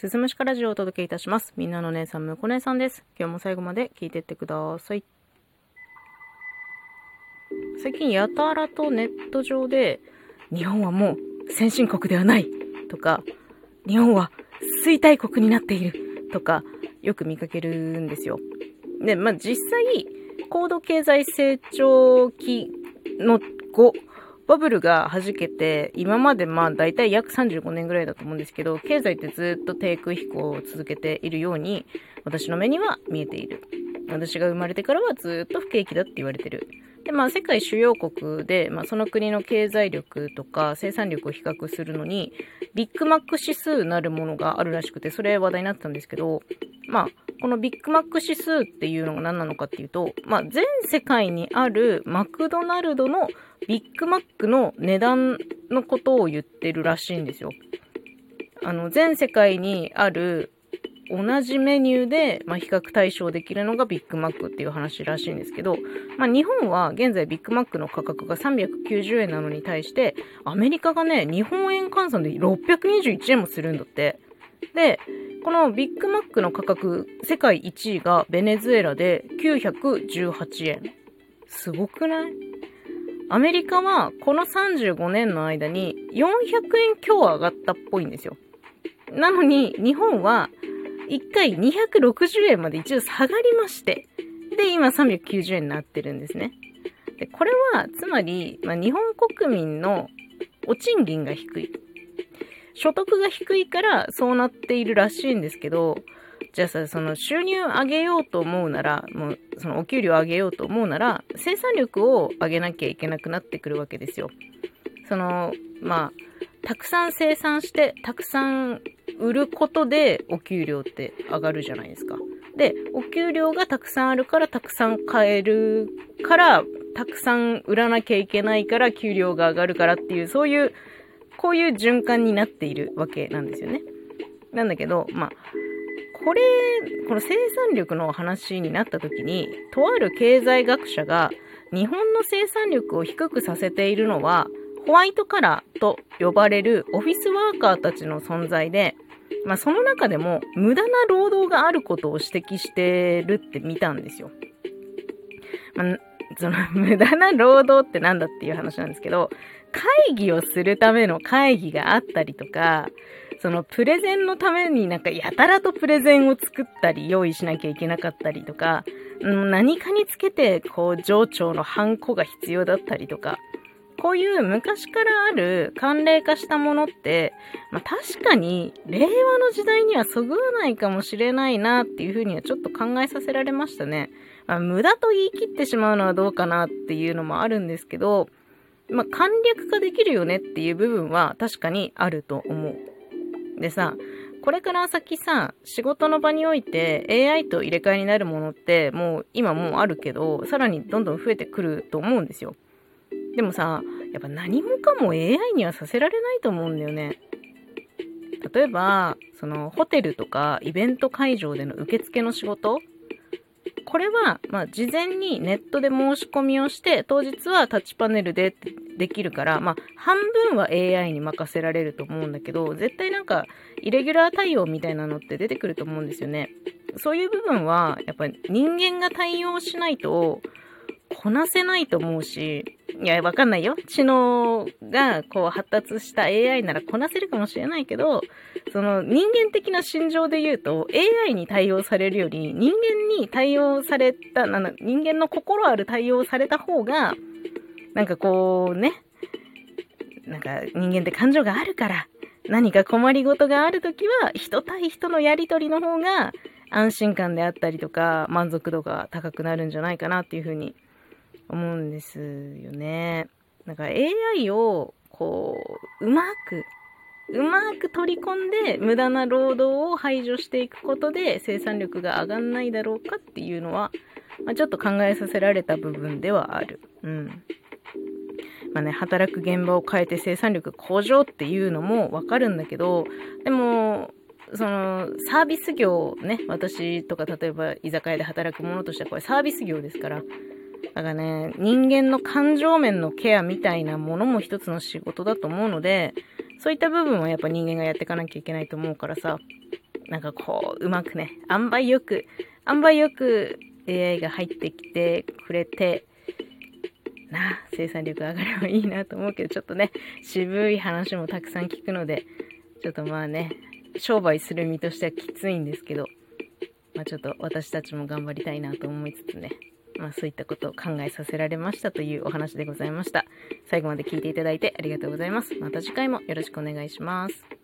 すずむしかラジオをお届けいたします。みんなの姉さん、むこ姉さんです。今日も最後まで聞いてってください。最近やたらとネット上で、日本はもう先進国ではないとか、日本は衰退国になっているとか、よく見かけるんですよ。で、まあ、実際、高度経済成長期の後、バブルが弾けて、今までまあ大体約35年ぐらいだと思うんですけど、経済ってずっと低空飛行を続けているように、私の目には見えている。私が生まれてからはずっと不景気だって言われてる。で、まあ世界主要国で、まあその国の経済力とか生産力を比較するのに、ビッグマック指数なるものがあるらしくて、それ話題になってたんですけど、まあ、このビッグマック指数っていうのが何なのかっていうと、まあ全世界にあるマクドナルドのビッグマックの値段のことを言ってるらしいんですよ。あの、全世界にある同じメニューで、まあ、比較対象できるのがビッグマックっていう話らしいんですけど、まあ、日本は現在ビッグマックの価格が390円なのに対して、アメリカがね、日本円換算で621円もするんだって。で、このビッグマックの価格、世界1位がベネズエラで918円。すごくない？アメリカはこの35年の間に400円強上がったっぽいんですよ。なのに日本は1回260円まで一応下がりまして、で、今390円になってるんですね。で、これはつまり、まあ、日本国民のお賃金が低い。所得が低いからそうなっているらしいんですけど、じゃあさ、その収入上げようと思うなら、もうそのお給料上げようと思うなら、生産力を上げなきゃいけなくなってくるわけですよ。その、まあ、たくさん生産して、たくさん売ることでお給料って上がるじゃないですか。で、お給料がたくさんあるからたくさん買えるから、たくさん売らなきゃいけないから給料が上がるからっていう、そういう、こういう循環になっているわけなんですよね。なんだけど、まあ、これ、この生産力の話になった時に、とある経済学者が、日本の生産力を低くさせているのは、ホワイトカラーと呼ばれるオフィスワーカーたちの存在で、まあその中でも無駄な労働があることを指摘してるって見たんですよ。まあ、その無駄な労働ってなんだっていう話なんですけど、会議をするための会議があったりとか、そのプレゼンのためになんかやたらとプレゼンを作ったり用意しなきゃいけなかったりとか、何かにつけてこう上長のハンコが必要だったりとか、こういう昔からある慣例化したものって、まあ確かに令和の時代にはそぐわないかもしれないなっていうふうにはちょっと考えさせられましたね。あ、無駄と言い切ってしまうのはどうかなっていうのもあるんですけど、まあ簡略化できるよねっていう部分は確かにあると思う。でさ、これから先さ、仕事の場において AI と入れ替えになるものってもう今もうあるけど、さらにどんどん増えてくると思うんですよ。でもさ、やっぱ何もかも AI にはさせられないと思うんだよね。例えば、そのホテルとかイベント会場での受付の仕事これは、まあ、事前にネットで申し込みをして、当日はタッチパネルでできるから、まあ、半分は AI に任せられると思うんだけど、絶対なんか、イレギュラー対応みたいなのって出てくると思うんですよね。そういう部分は、やっぱり人間が対応しないと、こなせないと思うし、いや、わかんないよ。知能がこう発達した AI ならこなせるかもしれないけど、その人間的な心情で言うと AI に対応されるより人間に対応された、な人間の心ある対応された方が、なんかこうね、なんか人間って感情があるから、何か困りごとがあるときは人対人のやりとりの方が安心感であったりとか満足度が高くなるんじゃないかなっていうふうに思うんですよね。なんか AI をこう、うまく、うまく取り込んで無駄な労働を排除していくことで生産力が上がんないだろうかっていうのは、まあ、ちょっと考えさせられた部分ではある。うん。まあね、働く現場を変えて生産力向上っていうのもわかるんだけど、でも、その、サービス業ね、私とか例えば居酒屋で働くものとしてはこれサービス業ですから、だからね、人間の感情面のケアみたいなものも一つの仕事だと思うので、そういった部分はやっぱ人間がやっていかなきゃいけないと思うからさ、なんかこう、うまくね、塩梅よく、塩梅よく AI が入ってきてくれて、な、生産力上がればいいなと思うけど、ちょっとね、渋い話もたくさん聞くので、ちょっとまあね、商売する身としてはきついんですけど、まあちょっと私たちも頑張りたいなと思いつつね、まあそういったことを考えさせられましたというお話でございました。最後まで聞いていただいてありがとうございます。また次回もよろしくお願いします。